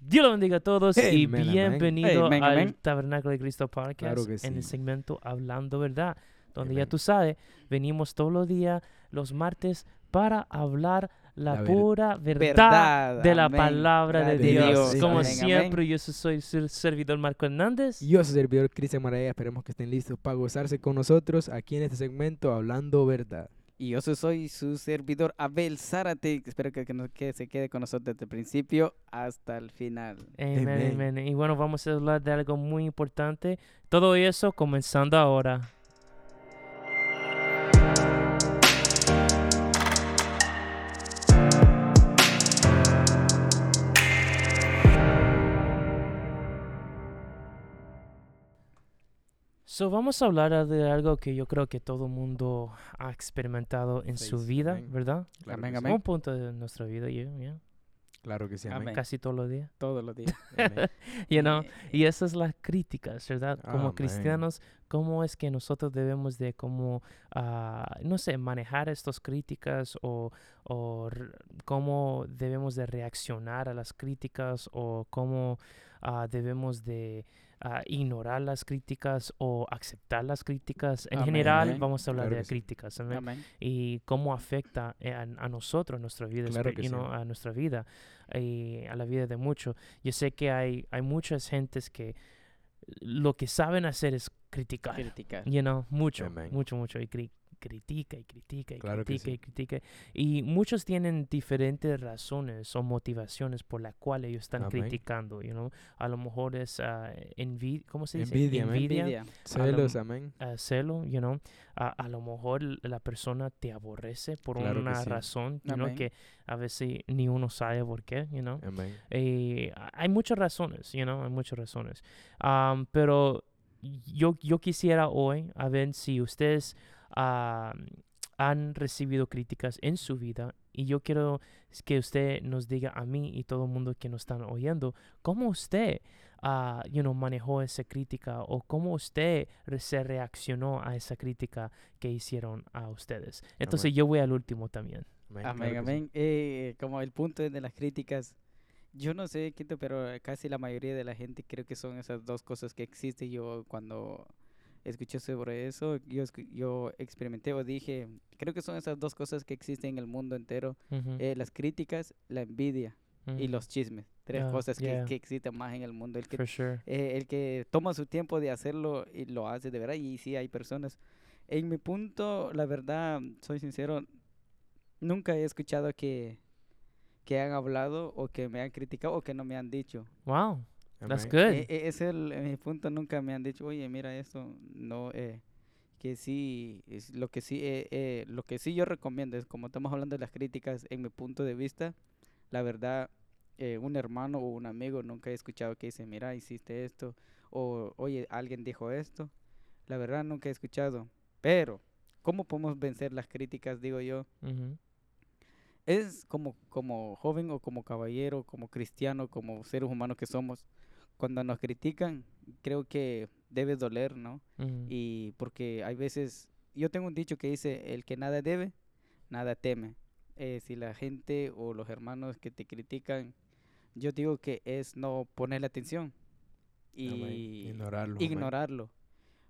Dios lo bendiga a todos y Amén, amén. bienvenido al. Tabernáculo de Cristo Podcast Claro en el segmento Hablando Verdad, donde ya tú sabes, venimos todos los días, los martes, para hablar la, La ver- pura verdad, Verdad, de la amén. palabra de De Dios. Dios, Como amén, siempre, yo soy su servidor Marco Hernández. Yo soy servidor Cristian Maraya, esperemos que estén listos para gozarse con nosotros aquí en este segmento Hablando Verdad. Y yo so- soy su servidor Abel Zárate. Espero que, que, nos- que se quede con nosotros desde el principio hasta el final. Amén, Amén. amén. Y bueno, vamos a hablar de algo muy importante. Todo eso comenzando ahora. So, vamos a hablar de algo que yo creo que todo mundo ha experimentado en su vida, amén. ¿verdad? Claro Amén, amén. Un punto de nuestra vida, yo, yeah, Claro que sí, amén. Amén. casi todos los días. Todos los días. You know? Y esas las críticas, ¿verdad? Como cristianos, ¿cómo es que nosotros debemos de como, ah, no sé, manejar estas críticas o, cómo debemos de reaccionar a las críticas o cómo ah, debemos de ah, ignorar las críticas o aceptar las críticas? En Amén, general, amén. vamos a hablar Claro de sí. críticas, amén y cómo afecta eh, a, a nosotros, a nuestra vida, Claro sí. a nuestra vida y a la vida de muchos. Yo sé que hay, hay muchas gentes que lo que saben hacer es criticar, Criticar. you know, mucho, Amén. mucho, mucho, y cri- critica y critica y Claro critica sí. y critica. Y muchos tienen diferentes razones o motivaciones por las cuales ellos están Amén. criticando, you know. A lo mejor es envidia, ¿cómo se dice? Envidia, amén. Envidia. Celos, amén. uh, celo, you know, a, a lo mejor la persona te aborrece por Claro que una sí. razón, you know, que a veces ni uno sabe por qué, you know. Amén. Eh, hay muchas razones, you know, hay muchas razones. Pero yo, yo quisiera hoy a ver si ustedes am, han recibido críticas en su vida y yo quiero que usted nos diga a mí y todo el mundo que nos están oyendo cómo usted ah, you know, manejó esa crítica o cómo usted se reaccionó a esa crítica que hicieron a ustedes. Entonces Amén. yo voy al último también. Amén. Amén, claro que sí. amén. Eh, como el punto de las críticas, yo no sé, Quito, pero casi la mayoría de la gente creo que son esas dos cosas que existen. Yo cuando escuché sobre eso, yo, yo experimenté o dije, creo que son esas dos cosas que existen en el mundo entero. Ujú, eh, las críticas, la envidia y ujú, los chismes. Tres Yeah, cosas que, yeah. que existen más en el mundo. El que sure. eh, el que toma su tiempo de hacerlo y lo hace de verdad. Y sí, hay personas. En mi punto, la verdad, soy sincero, nunca he escuchado que, que han hablado o que me han criticado o que no me han dicho. Wow, that's good. Eh, eh, es el, mi punto, nunca me han dicho, oye, mira esto, no, eh, que sí, es lo que sí, eh, eh, lo que sí yo recomiendo es, como estamos hablando de las críticas, en mi punto de vista, la verdad, eh, un hermano o un amigo nunca he escuchado que dice, mira, hiciste esto, o oye, alguien dijo esto, la verdad nunca he escuchado, pero, ¿cómo podemos vencer las críticas, digo yo? Ujú. es como, como joven o como caballero, como cristiano, como seres humanos que somos, cuando nos critican, creo que debe doler, ¿no? Y porque hay veces, yo tengo un dicho que dice, el que nada debe, nada teme. Eh, si la gente o los hermanos que te critican, yo digo que es no ponerle atención Amén. y Ignorarlo. ignorarlo.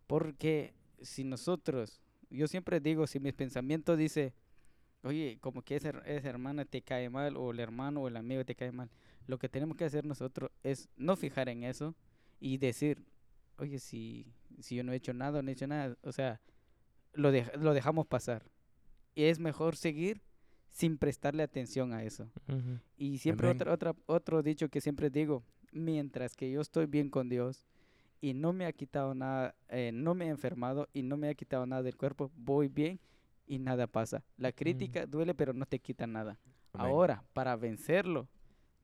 Porque si nosotros, yo siempre digo, si mis pensamientos dice, oye, como que esa, esa hermana te cae mal, o el hermano o el amigo te cae mal, lo que tenemos que hacer nosotros es no fijar en eso y decir, oye, si, si yo no he hecho nada, no he hecho nada, o sea, lo, dej- lo dejamos pasar. Y es mejor seguir sin prestarle atención a eso. Ujú. Y siempre otra, otra, otro dicho que siempre digo, mientras que yo estoy bien con Dios y no me ha quitado nada, eh, no me he enfermado y no me ha quitado nada del cuerpo, voy bien y nada pasa. La crítica duele pero no te quita nada. Amén. Ahora, para vencerlo,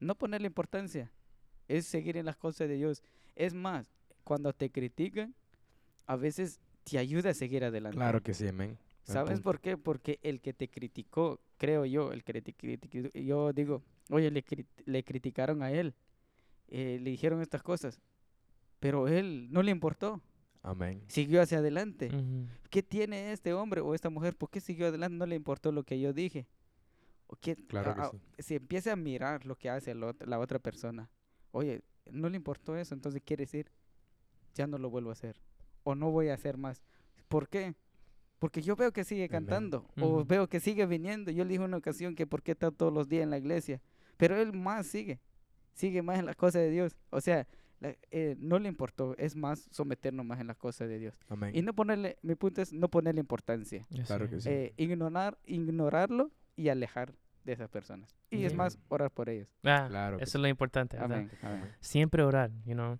no ponerle importancia, es seguir en las cosas de Dios. Es más, cuando te critican, a veces te ayuda a seguir adelante. Claro que sí, amén. ¿Sabes por qué? Porque el que te criticó, creo yo, el que te criticó, yo digo, oye, le, crit- le criticaron a él, eh, le dijeron estas cosas, pero él no le importó, Amén. siguió hacia adelante. ¿Qué tiene este hombre o esta mujer? ¿Por qué siguió adelante? No le importó lo que yo dije. ¿O qué- Claro que a- sí. Se empieza a mirar lo que hace la otra persona. oye, no le importó eso, entonces quiere decir, ya no lo vuelvo a hacer. O no voy a hacer más. ¿Por qué? Porque yo veo que sigue cantando. O veo que sigue viniendo. Yo le dije una ocasión que por qué está todos los días en la iglesia. Pero él más sigue. Sigue más en las cosas de Dios. O sea, la- eh, no le importó. Es más someternos más en las cosas de Dios. Amén. Y no ponerle, mi punto es no ponerle importancia. Claro que sí. Eh, ignorar, ignorarlo y alejar de esas personas. Y es Yeah. más, orar por ellos. Ah, Claro eso es lo importante. Amén. amén. Siempre orar, you know.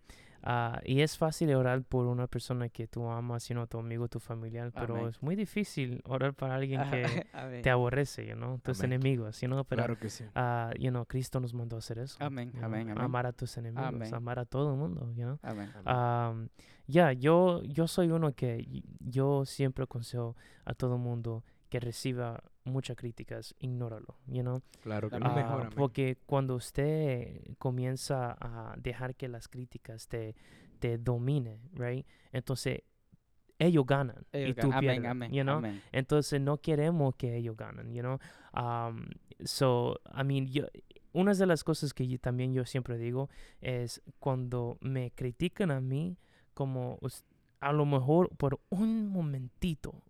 Ah, y es fácil orar por una persona que tú amas, know, tu amigo, tu familiar, pero Amén. es muy difícil orar para alguien que te aborrece, you know, tus Amén. enemigos, you know, pero Claro que sí. ah, you know, Cristo nos mandó a hacer eso. Amén, you know, amén. Amar a tus enemigos, Amén. amar a todo el mundo, you know. Amén. Am, ya, yo, yo soy uno que yo siempre aconsejo a todo el mundo que reciba muchas críticas, ignóralo, you know. Claro que amén. porque cuando usted comienza a dejar que las críticas te, te dominen, right? Entonces ellos ganan Ellos y tú ganan. Amén, pierdes, amén, you know? amén. Entonces no queremos que ellos ganen, you know? Um, so, I mean, yo, una de las cosas que yo- también yo siempre digo es cuando me critican a mí, como a lo mejor por un momentito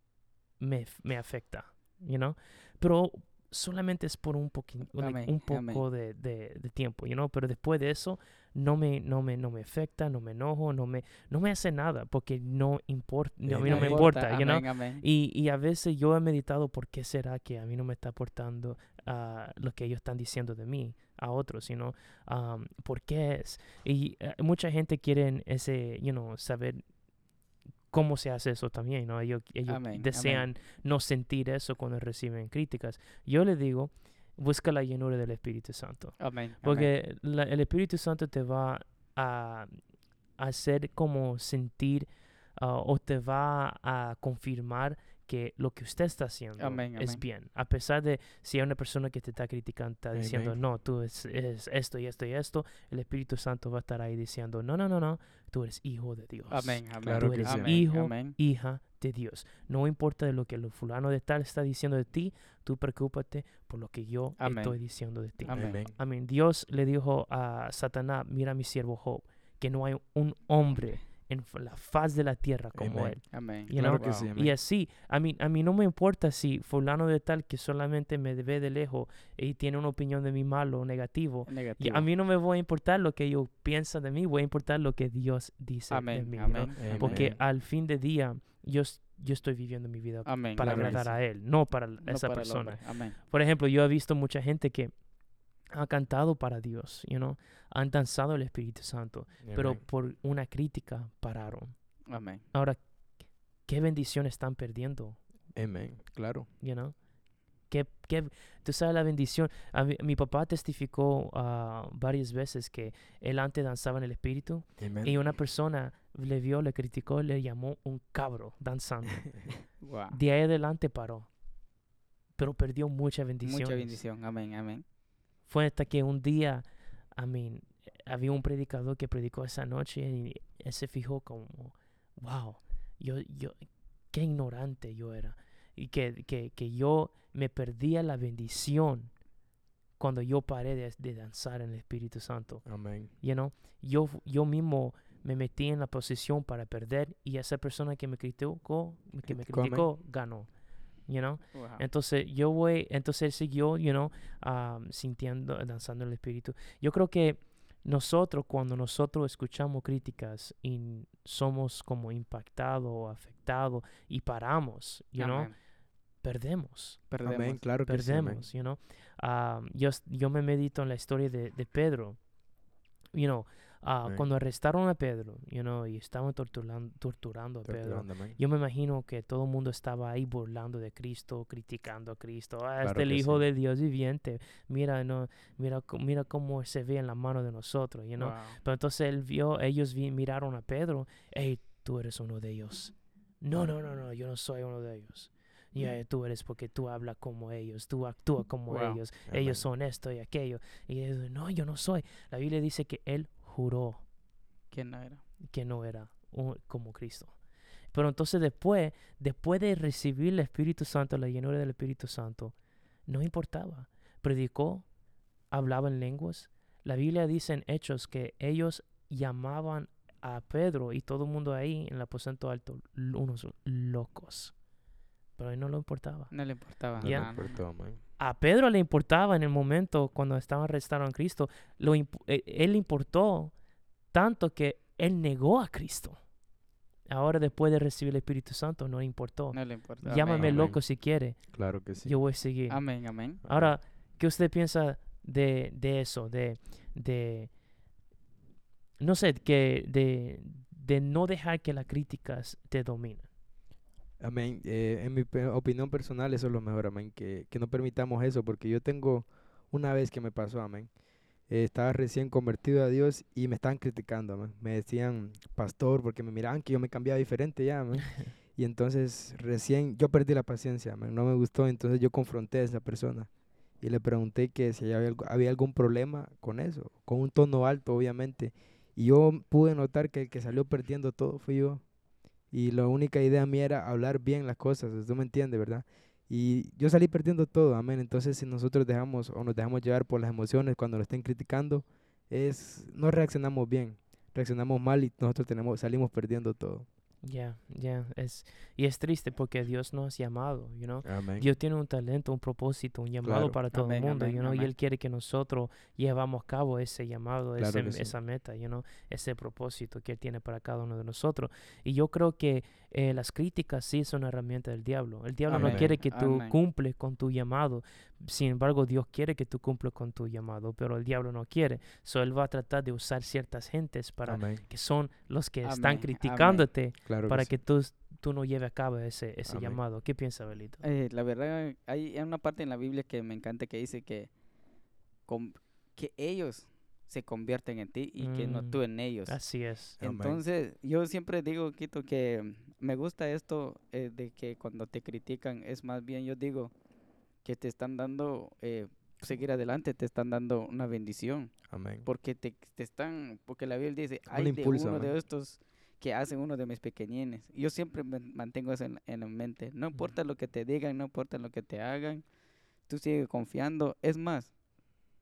me, me afecta, you know? Pero solamente es por un, poqui- like, Amén, un poco de, de, de tiempo, you know? Pero después de eso no me, no me, no me afecta, no me enojo, no me, no me hace nada porque no importa, a mí no me Amén. importa, you know? Amén, amén. Y, y a veces yo he meditado por qué será que a mí no me está aportando ah, lo que ellos están diciendo de mí a otros, sino por qué es. Y eh, mucha gente quiere ese, you know, saber cómo se hace eso también, ¿no? Ellos, ellos Amén, amén. desean no sentir eso cuando reciben críticas. Yo les digo, busca la llenura del Espíritu Santo. Amén. Porque la- el Espíritu Santo te va a hacer como sentir ah, o te va a confirmar que lo que usted está haciendo Amén, es amén. bien. A pesar de si hay una persona que te está criticando, está diciendo, Amén. no, tú es, es esto y esto y esto, el Espíritu Santo va a estar ahí diciendo, no, no, no, no, tú eres hijo de Dios. Amén, amén. Claro Tú que eres sí. hijo amén. hija de Dios. No importa de lo que el fulano de tal está diciendo de ti, tú preocúpate por lo que yo Amén. estoy diciendo de ti. Amén. Dios le dijo a Satanás, mira mi siervo Job, que no hay un hombre en la faz de la tierra como Amén. él. Amén. You Claro know? que sí. Wow. amén. Y así, a mí, a mí no me importa si fulano de tal que solamente me ve de lejos y tiene una opinión de mí malo o negativo. Y Negativo. a mí no me voy a importar lo que ellos piensan de mí, voy a importar lo que Dios dice de Amén. mí. Amén. Amén. Porque al fin de día, yo, yo estoy viviendo mi vida para claro agradar sí. a Él, no para No esa para persona. Por ejemplo, yo he visto mucha gente que ha cantado para Dios, you know, han danzado el Espíritu Santo, pero por una crítica pararon. Amén. Ahora, ¿qué bendición están perdiendo? Amén. Claro. You know? ¿Qué, qué, tú sabes la bendición. A mí- mi papá testificó ah, varias veces que él antes danzaba en el Espíritu Amén. y una persona le vio, le criticó, le llamó un cabro danzando. Wow. De ahí adelante paró. Pero perdió mucha bendición. Mucha bendición. Amén. Amén. Fue hasta que un día, I mean, había un predicador que predicó esa noche y él se fijó como, wow, yo, yo, qué ignorante yo era. Y que, que, que yo me perdía la bendición cuando yo paré de, de danzar en el Espíritu Santo. Amén. You know? yo, yo mismo me metí en la posición para perder y esa persona que me criticó, que me Criticó, ganó. You know? Wow. Entonces yo voy, entonces él siguió, you know, um, sintiendo, danzando el espíritu. Yo creo que nosotros, cuando nosotros escuchamos críticas y somos como impactados o afectados y paramos, you know, Amén. perdemos, Perdemos. Amén. Claro que sí. perdemos, you know. Um, yo, yo me medito en la historia de, de Pedro, you know, ah, Amén. cuando arrestaron a Pedro, you know, y estaban torturando, torturando a Pedro. Torturando. Yo me imagino que todo el mundo estaba ahí burlando de Cristo, criticando a Cristo. Ah, Claro este el Hijo sí. de Dios viviente. Mira, no, mira, mira cómo se ve en la mano de nosotros, you know? Wow. Pero entonces él vio, ellos vi- miraron a Pedro. Hey, tú eres uno de ellos. No, no, no, no, yo no soy uno de ellos. Ya, tú eres porque tú hablas como ellos, tú actúas como Wow. ellos, Amén. ellos son esto y aquello. Y él, no, yo no soy. La Biblia dice que él juró ¿Quién no era? que no era un- como Cristo. Pero entonces después, después de recibir el Espíritu Santo, la llenura del Espíritu Santo, no importaba. Predicó, hablaba en lenguas, La Biblia dice en Hechos que ellos llamaban a Pedro y todo el mundo ahí en el aposento alto unos locos. Pero a él no le importaba. No le importaba. No Ya. le importó, amén. A Pedro le importaba en el momento cuando estaban arrestando a Cristo. Lo imp- eh, él le importó tanto que él negó a Cristo. Ahora después de recibir el Espíritu Santo no le importó. No le importa. Llámame Amén. loco si quiere. Claro que sí. Yo voy a seguir. Amén, amén. Ahora, ¿qué usted piensa de, de eso? De, de, no sé, que de, de no dejar que las críticas te dominen. Amén. Eh, en mi opinión personal, eso es lo mejor, amén. Que, que no permitamos eso, porque yo tengo una vez que me pasó, amén. Eh, estaba recién convertido a Dios y me estaban criticando, amén. Me decían pastor, porque me miraban que yo me cambiaba diferente ya, amén. Y entonces recién yo perdí la paciencia, amén. No me gustó, entonces yo confronté a esa persona y le pregunté que si había, había algún problema con eso, con un tono alto, obviamente. Y yo pude notar que el que salió perdiendo todo fui yo. Y la única idea mía era hablar bien las cosas, ¿tú me entiendes, verdad? Y yo salí perdiendo todo, amén. Entonces, si nosotros dejamos o nos dejamos llevar por las emociones cuando nos estén criticando, es no reaccionamos bien, reaccionamos mal y nosotros tenemos salimos perdiendo todo. Ya, ya, es, y es triste porque Dios nos ha llamado, you know. Amén. Dios tiene un talento, un propósito, un llamado Claro. para todo Amén, el mundo, amén, you know, y. Él quiere que nosotros llevamos a cabo ese llamado, Claro ese- sí. esa meta, you know, ese propósito que Él tiene para cada uno de nosotros. Y yo creo que eh, las críticas sí son una herramienta del diablo. El diablo no quiere que tú Amén. cumples con tu llamado. Sin embargo, Dios quiere que tú cumplas con tu llamado, pero el diablo no quiere. So, él va a tratar de usar ciertas gentes para Amén. que son los que Amén, están criticándote Claro para sí. que tú, tú no lleves a cabo ese, ese llamado. ¿Qué piensa Belito? Eh, la verdad, hay una parte en la Biblia que me encanta que dice que, que ellos se convierten en ti y que no Mm. tú en ellos. Así es. Amén. Entonces, yo siempre digo, Quito, que me gusta esto eh, de que cuando te critican, es más bien, yo digo, que te están dando, eh, seguir adelante, te están dando una bendición. Amén. Porque te, te están, porque la Biblia dice, Un hay de uno de estos que hacen uno de mis pequeñines. Yo siempre me mantengo eso en, en la mente. No importa lo que te digan, no importa lo que te hagan, tú sigue confiando. Es más,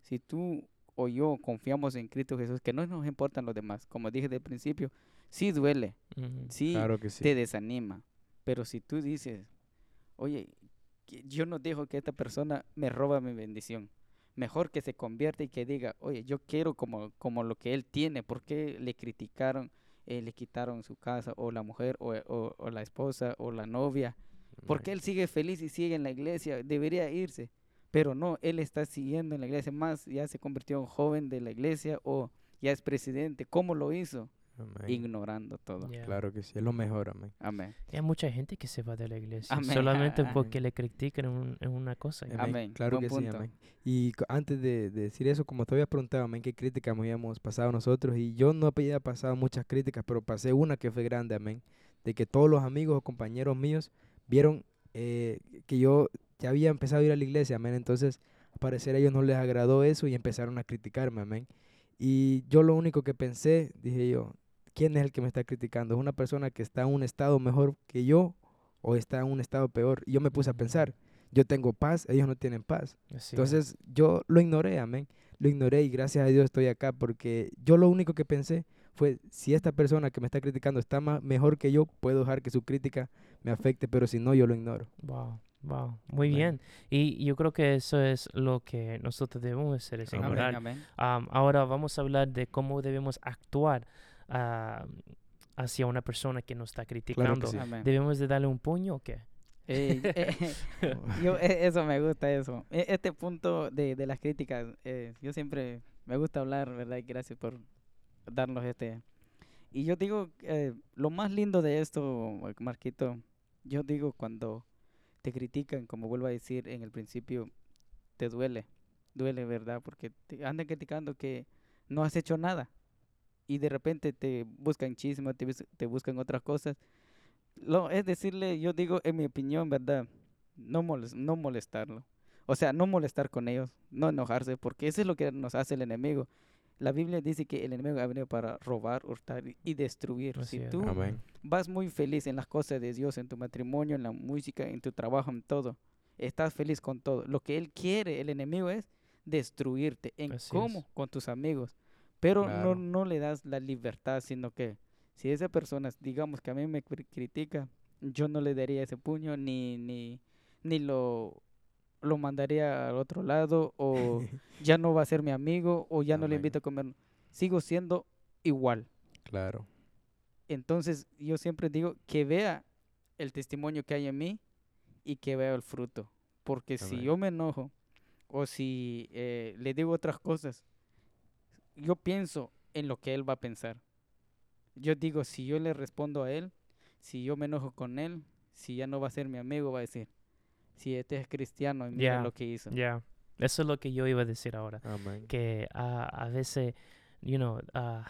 si tú o yo confiamos en Cristo Jesús, que no nos importan los demás, como dije del principio, sí duele, sí Claro que sí. te desanima. Pero si tú dices, oye, yo no dejo que esta persona me roba mi bendición. Mejor que se convierta y que diga, oye, yo quiero como, como lo que él tiene. ¿Por qué le criticaron, eh, le quitaron su casa o la mujer o, o- o la esposa o la novia? Porque él sigue feliz y sigue en la iglesia, debería irse. Pero no, él está siguiendo en la iglesia más, ya se convirtió en joven de la iglesia o ya es presidente. ¿Cómo lo hizo? Amén. Ignorando todo. Ya. Claro que sí, es lo mejor, amén. Amén. Hay mucha gente que se va de la iglesia Amén. solamente Amén. porque le critican en, un- en una cosa. Amén. Amén. Claro Buen que sí, punto. amén. Y antes de, de decir eso, como te había preguntado, amén, qué críticas habíamos pasado nosotros. Y yo no había pasado muchas críticas, pero pasé una que fue grande, amén. De que todos los amigos o compañeros míos vieron eh, que yo ya había empezado a ir a la iglesia, amén. Entonces, al parecer a ellos no les agradó eso y empezaron a criticarme, amén. Y yo lo único que pensé, dije yo, ¿quién es el que me está criticando? ¿Es una persona que está en un estado mejor que yo o está en un estado peor? Y yo me puse a pensar, yo tengo paz, ellos no tienen paz. Así es. Entonces yo lo ignoré, amén. Lo ignoré y gracias a Dios estoy acá porque yo lo único que pensé fue, si esta persona que me está criticando está ma- mejor que yo, puedo dejar que su crítica me afecte, pero si no, yo lo ignoro. Wow, wow, muy Amén. bien. Y yo creo que eso es lo que nosotros debemos hacer, es ignorar. Amén, amén. Am, ahora vamos a hablar de cómo debemos actuar ah, hacia una persona que nos está criticando. sí. ¿Debemos de darle un puño o qué? Eh, eh, yo, eh, eso me gusta, eso. E- Este punto de, de las críticas, eh, yo siempre me gusta hablar, ¿verdad? Y gracias por darnos este. Y yo digo, eh, lo más lindo de esto, Marquito, yo digo cuando te critican, como vuelvo a decir en el principio, te duele, duele, ¿verdad? Porque te andan criticando que no has hecho nada y de repente te buscan chisme, te, te buscan otras cosas. Lo, es decirle, yo digo, en mi opinión, ¿verdad? No, moles- no molestarlo. O sea, no molestar con ellos, no enojarse, porque eso es lo que nos hace el enemigo. La Biblia dice que el enemigo ha venido para robar, hurtar y- destruir. Así si tú Amén. vas muy feliz en las cosas de Dios, en tu matrimonio, en la música, en tu trabajo, en todo, estás feliz con todo. Lo que Él quiere, el enemigo es destruirte. ¿En Así cómo? es. Con tus amigos. Pero Claro. no, no le das la libertad, sino que si esa persona, digamos que a mí me cri- critica, yo no le daría ese puño ni, ni, ni lo, lo mandaría al otro lado o ya no va a ser mi amigo o ya no le invito a comer. Sigo siendo igual. Claro. Entonces yo siempre digo que vea el testimonio que hay en mí y que vea el fruto. Porque si Amén. yo me enojo o si eh, le digo otras cosas, yo pienso en lo que él va a pensar. Yo digo, si yo le respondo a él, si yo me enojo con él, si ya no va a ser mi amigo, va a decir, si este es cristiano y mira lo que hizo. Ya. Eso es lo que yo iba a decir ahora. Que a veces, you know, ah,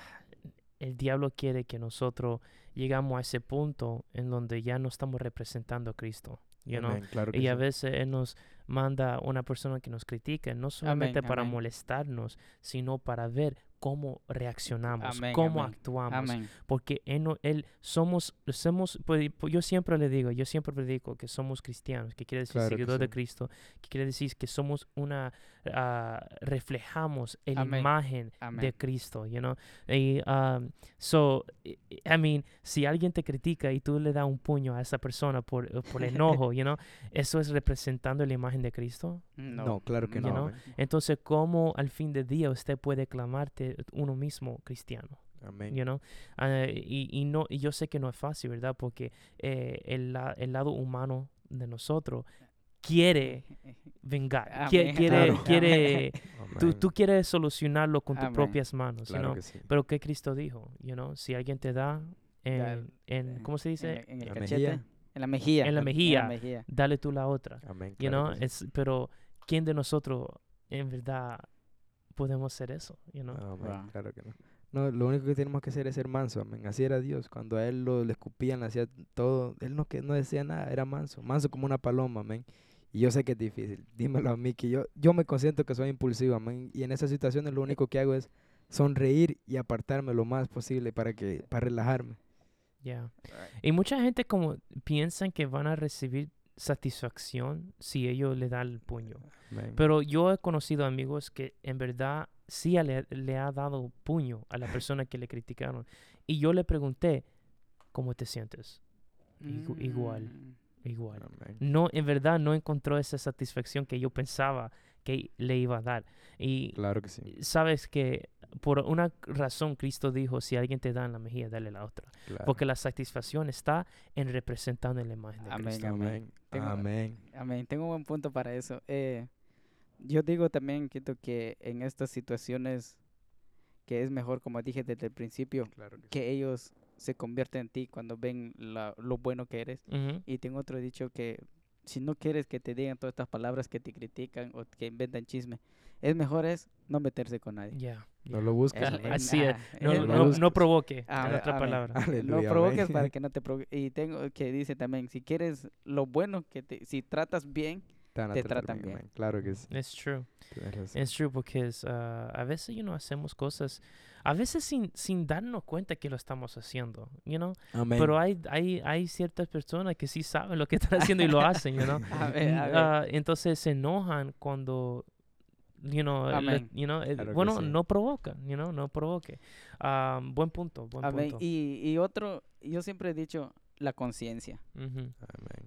el diablo quiere que nosotros llegamos a ese punto en donde ya no estamos representando a Cristo, you know. Amén, claro Y a sí. veces Él nos manda una persona que nos critique, no solamente para amén. molestarnos, sino para ver cómo reaccionamos, Amén, cómo amén, actuamos. Amén. Porque él, él somos, somos, pues, pues, yo siempre le digo, yo siempre predico que somos cristianos, que quiere decir Claro seguidor de sí. Cristo, que quiere decir que somos una, ah, reflejamos la Amén. imagen de. Cristo, you know. Y, um, so, I mean, si alguien te critica y tú le das un puño a esa persona por, eh, por enojo, you know, eso es representando la imagen de Cristo. No, claro que You no. know. Entonces, ¿cómo al fin del día usted puede clamarte uno mismo cristiano? Amén. you know? Ah, y, y no y yo sé que no es fácil verdad porque eh, el, la- el lado humano de nosotros quiere vengar quiere quiere, quiere tú, tú quieres solucionarlo con tus propias manos you Claro know? que sí. pero qué Cristo dijo you know? si alguien te da en, en eh, cómo se dice En, en el La cachete. mejilla. En la mejilla. En la en mejilla. mejilla. dale tú la otra Amén. you claro know? que sí. es pero quién de nosotros en verdad podemos hacer eso you know? Amén, Wow. claro que no. No, lo único que tenemos que hacer es ser manso, amén. Así era Dios. Cuando a él lo, le escupían, le hacía todo, él no, que, no decía nada, era manso. Manso como una paloma, amén. Y yo sé que es difícil. Dímelo a mí, que yo, yo me consiento que soy impulsivo, amén. Y en esas situaciones lo único que hago es sonreír y apartarme lo más posible para, que, para relajarme. Yeah. Y mucha gente como piensan que van a recibir satisfacción si ellos le dan el puño. Pero yo he conocido amigos que en verdad sí le, le ha dado puño a la persona que le criticaron. Y yo le pregunté, ¿cómo te sientes? Igu- igual. Mm, Igual. Amén. No, en verdad no encontró esa satisfacción que yo pensaba que le iba a dar. Y Claro que sí. sabes que por una razón Cristo dijo, si alguien te da en la mejilla, dale la otra. Claro. Porque la satisfacción está en representando la imagen de Amén, Cristo. Amén. Tengo- Amén. Amén. Tengo un buen punto para eso. Eh, yo digo también, Quito, que en estas situaciones que es mejor, como dije desde el principio, Claro que sí. que ellos se convierten en ti cuando ven la- lo bueno que eres. Ujú. Y tengo otro dicho que si no quieres que te digan todas estas palabras que te critican o que inventan chisme, es mejor es no meterse con nadie. Ya, No lo busques. El- el- Así es. No, el- no, no provoque, Ah, en otra amén. palabra. no Aleluya, provoques amén. para que no te provoque. Y tengo que dice también, si quieres lo bueno, que te, si tratas bien, Te tratan bien. Claro que sí. It's true. It's true porque ah, a veces, you know, hacemos cosas, a veces sin, sin darnos cuenta que lo estamos haciendo, you know. Amén. Pero hay, hay, hay ciertas personas que sí saben lo que están haciendo y lo hacen, you know. A ver, a ver. Ah, entonces se enojan cuando, you know, le- you know, eh, Claro bueno, sí. no provocan, you know, no provoque. Ah, buen punto, buen Amén. punto. Y, y otro, yo siempre he dicho la conciencia.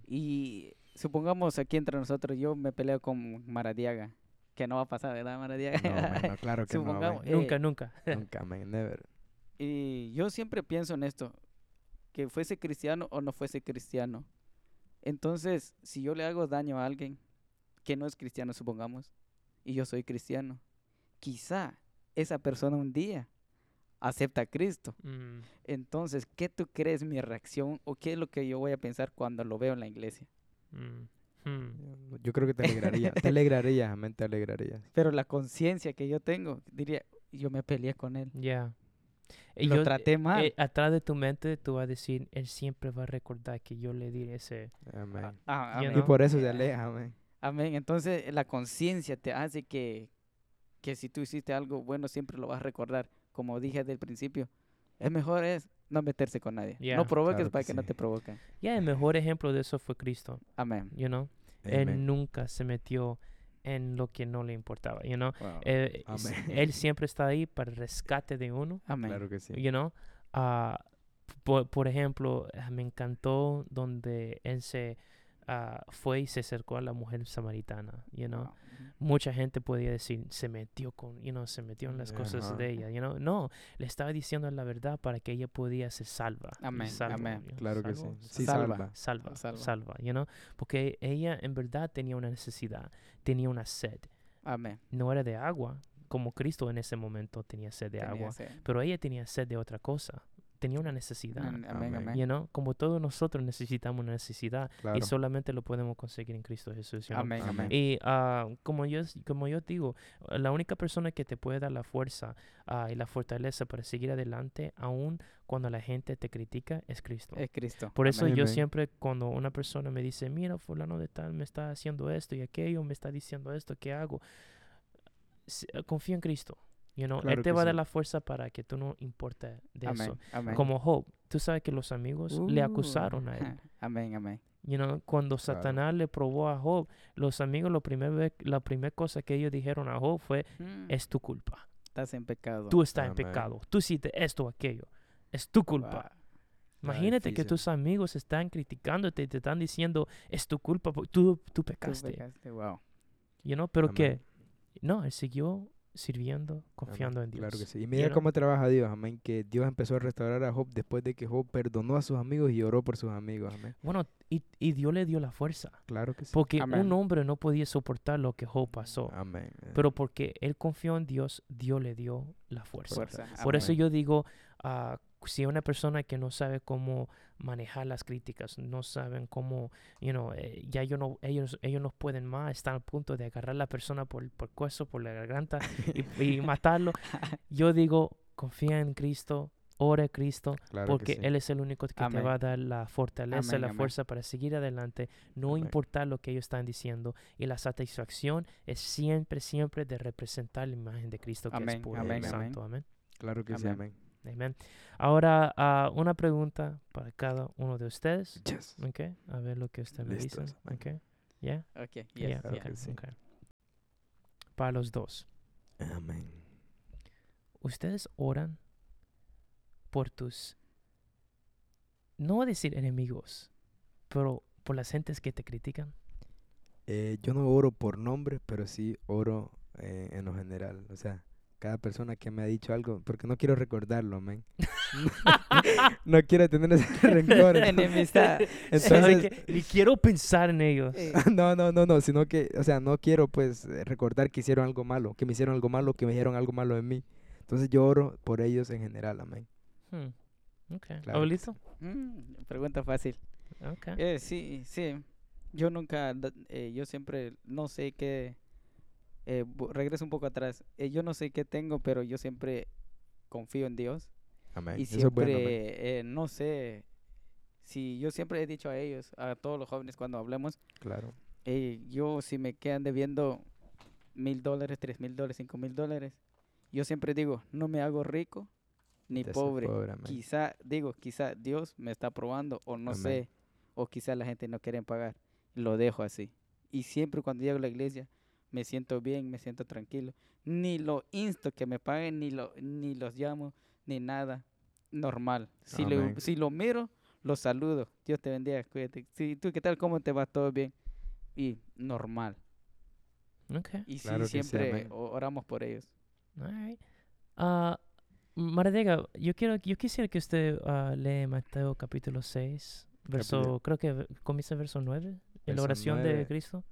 Y supongamos aquí entre nosotros, yo me peleo con Maradiaga, que no va a pasar, ¿verdad, Maradiaga? No, amén, no, claro que no. Supongamos, amén. eh, Nunca, nunca. Nunca. Never. Y yo siempre pienso en esto, que fuese cristiano o no fuese cristiano. Entonces, si yo le hago daño a alguien que no es cristiano, supongamos, y yo soy cristiano, quizá esa persona un día acepta a Cristo. Mm, Entonces, ¿qué tú crees mi reacción o qué es lo que yo voy a pensar cuando lo veo en la iglesia? mm, mm. Yo creo que te alegraría. te alegrarías, amén, te alegrarías. Pero la conciencia que yo tengo, diría, yo me peleé con él. Ya. Y Lo yo- traté mal. eh, atrás de tu mente tú vas a decir, él siempre va a recordar que yo le di ese... Amén. Ah, you amén. Y por eso se Eh, aleja, amén. Amén. Entonces la conciencia te hace que, que si tú hiciste algo bueno siempre lo vas a recordar. Como dije desde el principio, es mejor es no meterse con nadie. Ya, no provoques claro para que que no te provoquen. Ya, el mejor ejemplo de eso fue Cristo, Amén. you know. Él nunca se metió en lo que no le importaba, you know. Wow. Eh, él siempre está ahí para el rescate de uno, Amén. Claro que sí. you know. Ah, por, por ejemplo, ah, me encantó donde él se ah, fue y se acercó a la mujer samaritana, you know. Wow. Mucha gente podía decir, se metió con, you know, se metió en las cosas de ella, you know. No, le estaba diciendo la verdad para que ella podía ser salva. Amén, salva, amén. you know, Claro que sí. Sí, Salva. salva. salva, Salva. salva, you know, porque ella en verdad tenía una necesidad, tenía una sed, Amén. no era de agua, como Cristo en ese momento tenía sed de Tenía agua, sed. pero ella tenía sed de otra cosa, tenía una necesidad, Amén, amén, you know, como todos nosotros necesitamos una necesidad Claro. y solamente lo podemos conseguir en Cristo Jesús, you know. Amén, Amén. Y ah, como, yo, como yo digo, la única persona que te puede dar la fuerza ah, y la fortaleza para seguir adelante, aun cuando la gente te critica, es Cristo. Es Cristo. Por eso Amén. yo Amén. siempre, cuando una persona me dice, mira, fulano de tal me está haciendo esto y aquello, me está diciendo esto, ¿qué hago? Confía en Cristo. You know? Claro Él te va a dar la fuerza para que tú no importe de Amén. eso. Amén. Como Job, tú sabes que los amigos le Uh, acusaron a él. Amén, amén. You know, cuando Claro. Satanás le probó a Job, los amigos, lo primer la primera cosa que ellos dijeron a Job fue, Mm, es tu culpa. Estás en pecado. Tú estás en pecado. Tú hiciste esto o aquello. Es tu culpa. Wow. Imagínate que tus amigos están criticándote y te están diciendo, es tu culpa, porque tú, tú Tú pecaste. pecaste, Wow. You know, pero Amén. que, no, él siguió sirviendo, confiando en Dios. Claro que sí. Y mira cómo trabaja Dios, amén. Que Dios empezó a restaurar a Job después de que Job perdonó a sus amigos y oró por sus amigos, amén. Bueno, y, y Dios le dio la fuerza. Claro que sí. Porque Amén. un hombre no podía soportar lo que Job pasó. Amén. Pero porque él confió en Dios, Dios le dio la fuerza. Fuerza. Por eso Amén. yo digo, ah, si una persona que no sabe cómo manejar las críticas, no saben cómo, you know, eh, ya ellos no, ellos, ellos no pueden más, están a punto de agarrar a la persona por el por cuello, por la garganta y, y matarlo. Yo digo, confía en Cristo, ora a Cristo, claro porque sí. Él es el único que te va a dar la fortaleza, Amén, la amén. fuerza para seguir adelante, no Amén. importar lo que ellos están diciendo. Y la satisfacción es siempre, siempre de representar la imagen de Cristo que es y amén, santo. Amén. Claro que sí, Amén. Amén. Amén. Ahora, ah, una pregunta para cada uno de ustedes. Yes. ¿Ok? A ver lo que usted me dice. Listos, amén. ¿Ok? ¿Ya? Ok, yes, claro yeah. que sí. ok. Para los dos. Amén. ¿Ustedes oran por tus, no voy a decir enemigos, pero por las gentes que te critican? Eh, yo no oro por nombre, pero sí oro eh, en lo general. O sea, cada persona que me ha dicho algo, porque no quiero recordarlo, amén. no quiero tener ese rencor. Enemistad. ¿Sabe Entonces, qué? Ni quiero pensar en ellos. Eh, no, no, no, no, sino que, o sea, no quiero pues eh, recordar que hicieron algo malo, que me hicieron algo malo, que me dijeron algo malo de mí. Entonces yo oro por ellos en general, amén. Hmm. Ok. Claro que ¿Abuelito? mm, pregunta fácil. Ok. Eh, sí, sí. Yo nunca, eh, yo siempre no sé qué, eh, regreso un poco atrás. Eh, yo no sé qué tengo, pero yo siempre confío en Dios. Amén. Y Eso es bueno, siempre, eh, no sé, si yo siempre he dicho a ellos, a todos los jóvenes cuando hablemos, Claro. eh, yo si me quedan debiendo mil dólares, tres mil dólares, cinco mil dólares, yo siempre digo, no me hago rico ni Te pobre. amén. Quizá, digo, quizá Dios me está probando o no Amén. sé, o quizá la gente no quiere pagar. Lo dejo así. Y siempre cuando llego a la iglesia me siento bien, me siento tranquilo. Ni lo insto que me paguen, ni, lo, ni los llamo, ni nada. Normal. Si, lo, si lo miro, los saludo. Dios te bendiga, cuídate. Sí, ¿Tú qué tal? ¿Cómo te va? ¿Todo bien? Y normal. Ok. Y sí, Claro sí, siempre o- oramos por ellos. Alright. Ah, Maradega, yo quiero, yo quisiera que usted ah, lee Mateo capítulo 6, verso, creo que comienza el verso 9, en la oración de 9. Cristo.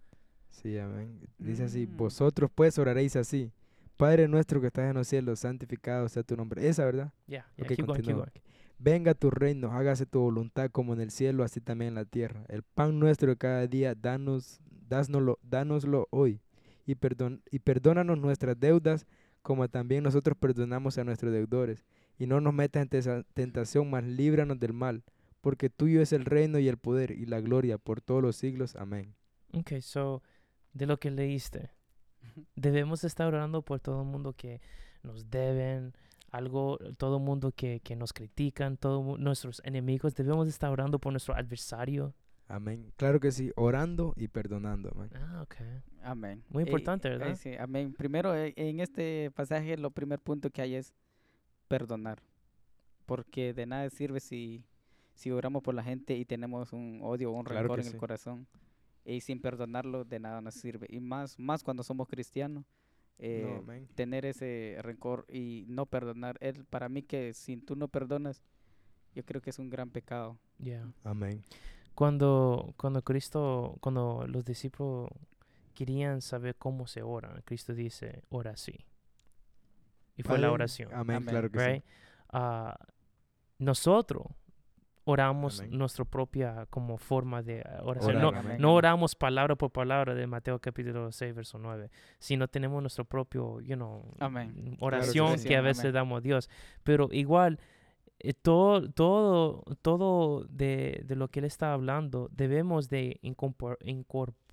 Sí, amén. Dice así, Mm. vosotros pues oraréis así. Padre nuestro que estás en los cielos, santificado sea tu nombre. Esa, ¿verdad? Ya. Venga tu reino, hágase tu voluntad como en el cielo, así también en la tierra. El pan nuestro de cada día, danos, dásnoslo, dánoslo hoy. Y, perdon, y perdónanos nuestras deudas, como también nosotros perdonamos a nuestros deudores. Y no nos metas en tesa- tentación, mas líbranos del mal. Porque tuyo es el reino y el poder y la gloria por todos los siglos. Amén. Ok, so, de lo que leíste, debemos estar orando por todo el mundo que nos deben, algo, todo el mundo que, que nos critican, todos nuestros enemigos, debemos estar orando por nuestro adversario. Amén. Claro que sí, orando y perdonando, amén. Ah, ok. Amén. Muy Eh, importante, eh, ¿verdad? sí, amén. Primero, eh, en este pasaje, lo primer punto que hay es perdonar. Porque de nada sirve si, si oramos por la gente y tenemos un odio o un Claro rencor en sí. el corazón. Y sin perdonarlo, de nada nos sirve. Y más, más cuando somos cristianos, eh, No, amén. tener ese rencor y no perdonar. Él, para mí que si tú no perdonas, yo creo que es un gran pecado. Yeah. Amén. Cuando, cuando Cristo, cuando los discípulos querían saber cómo se ora, Cristo dice, ora así. Y fue la Padre, oración. Amén, Amén. claro que right? Ah, nosotros oramos Amén. nuestra propia como forma de ah, oración. Orar, no, oramos palabra por palabra de Mateo capítulo 6, verso 9, sino tenemos nuestro propio, you know, Amén. mm, oración sí. que a Amén. veces damos a Dios. Pero igual, eh, todo, todo, todo de, de lo que Él está hablando, debemos de incorpor-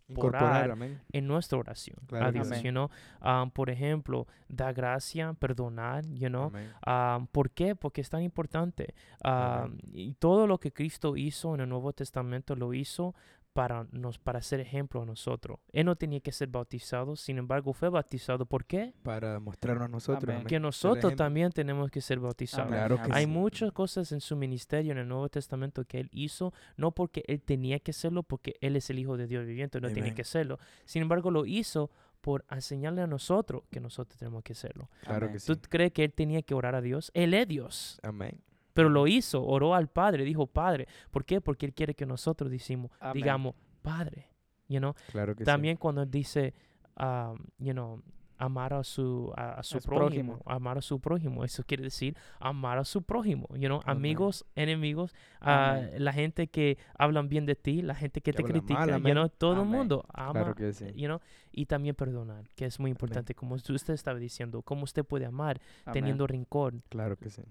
incorporar en nuestra oración Claro a Dios, you know. Um, por ejemplo, da gracia, perdonar, you know. Um, ¿Por qué? Porque es tan importante. Um, y todo lo que Cristo hizo en el Nuevo Testamento lo hizo para, nos, para ser ejemplo a nosotros. Él no tenía que ser bautizado, sin embargo fue bautizado. ¿Por qué? Para mostrarnos a nosotros, Amén. Que nosotros también tenemos que ser bautizados. Claro que. Hay sí. muchas cosas en su ministerio en el Nuevo Testamento que él hizo, no porque él tenía que hacerlo, porque él es el Hijo de Dios viviente, no Amén. que hacerlo. Sin embargo, lo hizo por enseñarle a nosotros que nosotros tenemos que hacerlo. Claro Amén. que sí. ¿Tú crees que él tenía que orar a Dios? Él es Dios. Amén. Pero lo hizo, oró al Padre, dijo Padre. ¿Por qué? Porque Él quiere que nosotros decimos, Amén. digamos, Padre. You know? Claro que También cuando dice, um, you know, amar a su, a, a su prójimo, prójimo. amar a su prójimo. Eso quiere decir amar a su prójimo. You know? Amigos, enemigos, Amén. la gente que hablan bien de ti, la gente que Que te critica, mal, you know, todo el mundo ama Claro que sí. you know, y también perdonar, que es muy importante, como usted estaba diciendo, cómo usted puede amar Amén. teniendo rencor Claro que sí.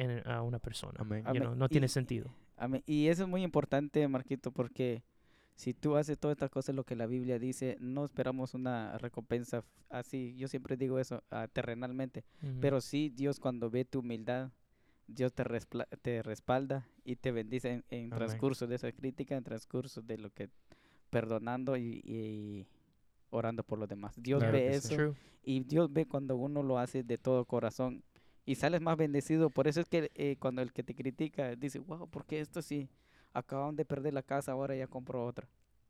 En, a una persona. Amén. You Amén. know, no tiene Y- sentido. Amén. Y eso es muy importante, Marquito, porque si tú haces todas estas cosas, lo que la Biblia dice, no esperamos una recompensa así. Yo siempre digo eso, ah, terrenalmente. Ujú. Pero sí, Dios cuando ve tu humildad, Dios te, te respalda y te bendice en, en transcurso de esa crítica, en transcurso de lo que perdonando y, y orando por los demás. Dios Claro ve eso True. y Dios ve cuando uno lo hace de todo corazón y sales más bendecido. Por eso es que eh, cuando el que te critica dice, wow, ¿por qué esto sí? Acaban de perder la casa, ahora ya compro otra.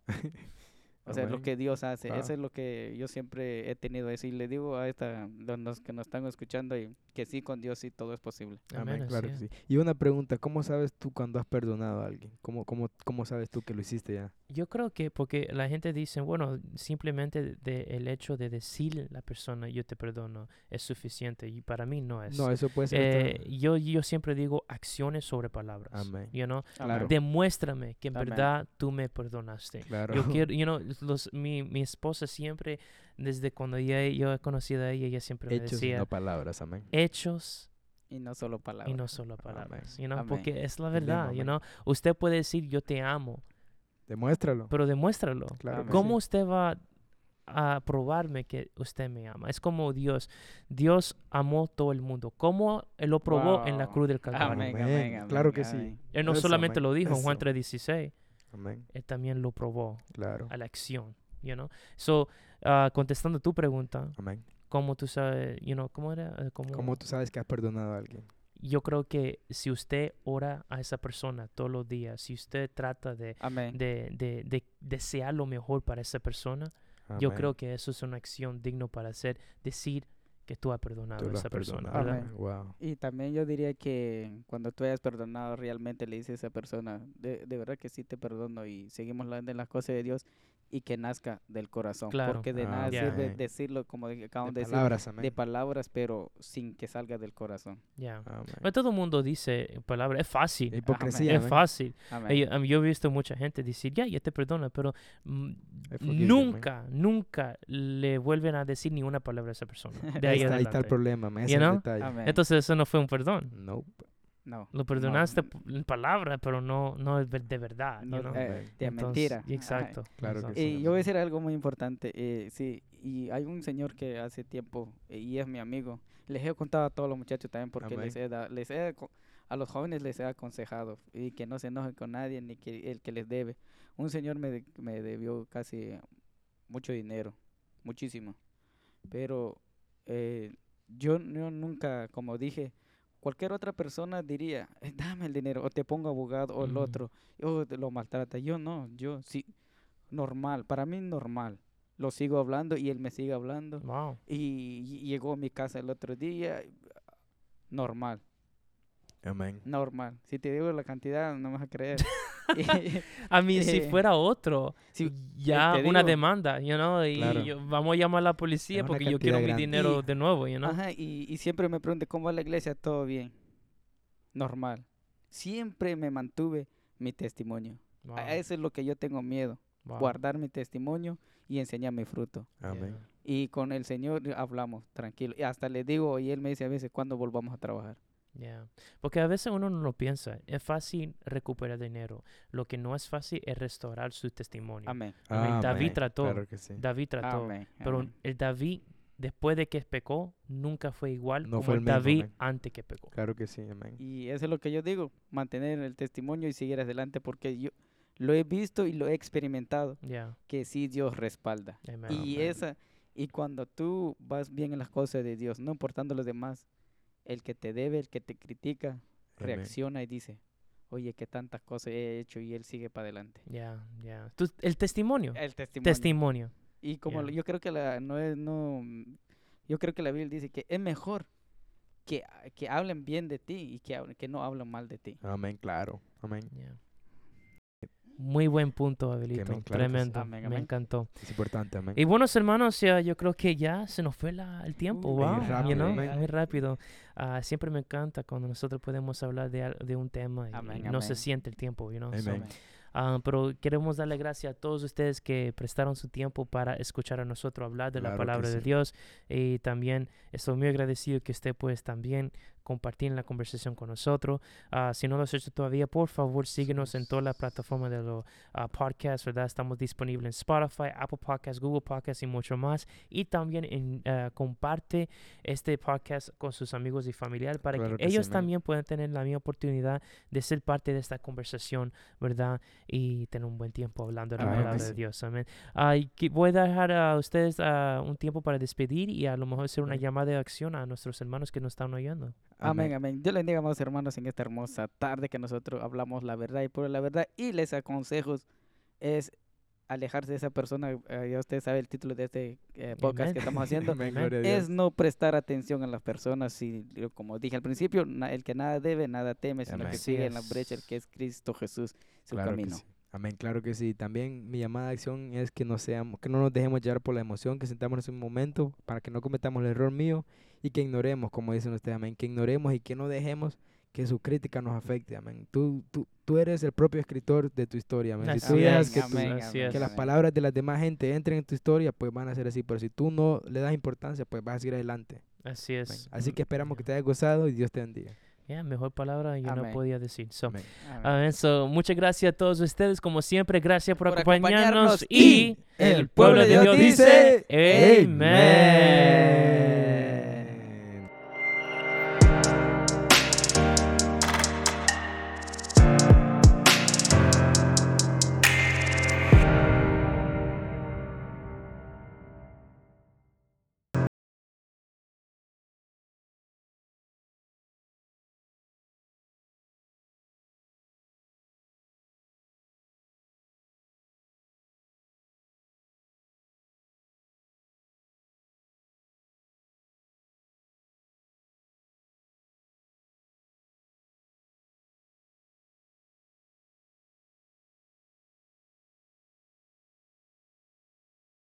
O sea, lo Amén. que Dios hace, Wow. eso es lo que yo siempre he tenido eso. Y le digo a esta, los que nos están escuchando y que sí, con Dios sí todo es posible. Amén, Amén, claro que así sí. Y una pregunta, ¿cómo sabes tú cuando has perdonado a alguien? ¿Cómo, cómo, cómo sabes tú que lo hiciste ya? Yo creo que porque la gente dice, bueno, simplemente de, el hecho de decirle a la persona yo te perdono es suficiente y para mí no es. No, eso puede ser... Eh, yo, yo siempre digo acciones sobre palabras. Amén. You know? Claro. Demuéstrame que en Amén. verdad tú me perdonaste. Claro. Yo quiero, you know, los, mi, mi esposa siempre, desde cuando ya, yo he conocido a ella, ella siempre me Hechos y decía, no palabras, amén. hechos Y no solo palabras. y no solo palabras, you know, porque es la verdad, you know. Usted puede decir yo te amo, Demuéstralo. pero demuéstralo. Claro ¿Cómo sí. usted va a probarme que usted me ama? Es como Dios. Dios amó todo el mundo. ¿Cómo Él lo probó en la cruz del Calvario? Amén, Amén, amén, amén, claro que sí. Él no Eso, solamente amén, lo dijo en Juan eso. 3.16, Amén. Él también lo probó Claro. a la acción, you know. So, ah, contestando tu pregunta, Amén. ¿cómo tú sabes, you know, cómo era? ¿Cómo- ¿Cómo tú sabes que has perdonado a alguien? Yo creo que si usted ora a esa persona todos los días, si usted trata de, de, de, de desear lo mejor para esa persona, yo Amén. creo que eso es una acción digno para hacer, decir que tú has perdonado Tú a esa persona. Amén. Wow. Y también yo diría que cuando tú hayas perdonado, realmente le dices a esa persona, de, de verdad que sí te perdono y seguimos hablando de las cosas de Dios y que nazca del corazón. Claro. Porque de nada Amén. sirve decirlo, como de- acabamos de, De decir, palabras, amén. de palabras, pero sin que salga del corazón. Ya. Amén. No todo el mundo dice palabras, es fácil. Hipocresía, Es fácil. Amén. Yo he visto mucha gente decir, ya, ya te perdono, pero mm, forgive, amén. nunca, nunca le vuelven a decir ni una palabra a esa persona. De Ahí ahí está, ahí está el problema. Ese You know? Entonces eso no fue un perdón. Nope. No. Lo perdonaste p- en palabra, pero no, no es ver- de verdad. you No, know? eh, de Entonces, mentira. Exacto. Claro que exacto. sí. Y yo voy a decir algo muy importante. eh, sí, y hay un señor que hace tiempo, eh, y es mi amigo, les he contado a todos los muchachos también porque les he, da- les he a los jóvenes les he aconsejado y que no se enojen con nadie ni que el que les debe. Un señor me, de- me debió casi mucho dinero, muchísimo. Pero eh, yo, yo nunca, como dije, cualquier otra persona diría, "Eh, dame el dinero o te pongo abogado o el otro, o te lo maltrata. Yo no, yo sí, normal, para mí normal. Lo sigo hablando y él me sigue hablando. Wow. Y, y llegó a mi casa el otro día, normal, Amén. normal. Si te digo la cantidad, no me vas a creer. A mí, si Eh, fuera otro, si- ya te una digo. demanda, you know, y Claro. yo- vamos a llamar a la policía porque yo quiero mi dinero Y- de nuevo, you know. Ajá, y, y siempre me pregunté cómo va la iglesia, todo bien, normal. Siempre me mantuve mi testimonio. Wow, A eso es lo que yo tengo miedo, wow, guardar mi testimonio y enseñar mi fruto. Amén. yeah. Y con el Señor hablamos tranquilo. Y hasta le digo, y él me dice a veces, ¿cuándo volvamos a trabajar? Yeah. Porque a veces uno no lo piensa. Es fácil recuperar dinero. Lo que no es fácil es restaurar su testimonio. Amén. Amén. David Amén. trató. Claro que sí. David trató. Amén. Pero amén. el David, después de que pecó, nunca fue igual No como fue el el mismo, David amén. antes que pecó. Claro que sí. Amén. Y eso es lo que yo digo, mantener el testimonio y seguir adelante porque yo lo he visto y lo he experimentado, Yeah. que sí Dios respalda. Amen. Y Amén. esa y cuando tú vas bien en las cosas de Dios, no importando los demás, el que te debe, el que te critica, reacciona y dice, oye, que tantas cosas he hecho y él sigue para adelante. Yeah, yeah. Tu- el testimonio. El testimonio. Testimonio. y como Yeah. yo creo que la no es no yo creo que la Biblia dice que es mejor que, que hablen bien de ti y que, que no hablen mal de ti. Amén. Claro. Amén. Muy buen punto, Abelito. Tremendo. Amén, Me amén. encantó. Es importante. Amén. Y buenos hermanos, ya, yo creo que ya se nos fue la- el tiempo, Uy, wow, muy you rápido, know, amén. muy rápido. Ah, siempre me encanta cuando nosotros podemos hablar de, de un tema y, Amén, no se siente el tiempo, you know. so, ah, pero queremos darle gracias a todos ustedes que prestaron su tiempo para escuchar a nosotros hablar de la Claro que palabra de sí. Dios y también estoy muy agradecido que usted pues también compartir la conversación con nosotros. Ah, si no lo has hecho todavía, por favor, síguenos en todas las plataformas de los ah, podcasts, ¿verdad? Estamos disponibles en Spotify, Apple Podcasts, Google Podcasts y mucho más. Y también en, ah, comparte este podcast con sus amigos y familiares para Claro que ellos también puedan tener la misma oportunidad de ser parte de esta conversación, ¿verdad? Y tener un buen tiempo hablando de la palabra de. Dios. Amén. Y voy a dejar a ustedes un tiempo para despedir y a lo mejor hacer una llamada de acción a nuestros hermanos que nos están oyendo. Amén, amén. Dios les bendiga, amados hermanos, en esta hermosa tarde que nosotros hablamos la verdad y por la verdad. Y les aconsejo es alejarse de esa persona. eh, ya usted sabe el título de este eh, podcast Amén. que estamos haciendo. Amén. Amén. Es no prestar atención a las personas. Y como dije al principio, na- el que nada debe, nada teme, sino Amén. que sigue en la brecha el que es Cristo Jesús, su Claro que camino. sí. Amén, claro que sí. También mi llamada de acción es que no seamos, que no nos dejemos llevar por la emoción, que sentamos en ese momento para que no cometamos el error mío y que ignoremos, como dicen ustedes, amén, que ignoremos y que no dejemos que su crítica nos afecte, amén. Tú, tú, tú eres el propio escritor de tu historia, amén. Si tú dejas que, amén, amén, que las amén. palabras de las demás gente entren en tu historia, pues van a ser así. Pero si tú no le das importancia, pues vas a seguir adelante. Así amén. es. Así que esperamos que te haya gozado y Dios te bendiga. Ya, mejor palabra yo no Amén. podía decir. So, Amén. Amén. amén. So, muchas gracias a todos ustedes. Como siempre, gracias por, Por acompañarnos. acompañarnos. Y el pueblo de Dios dice, Amén. Amén.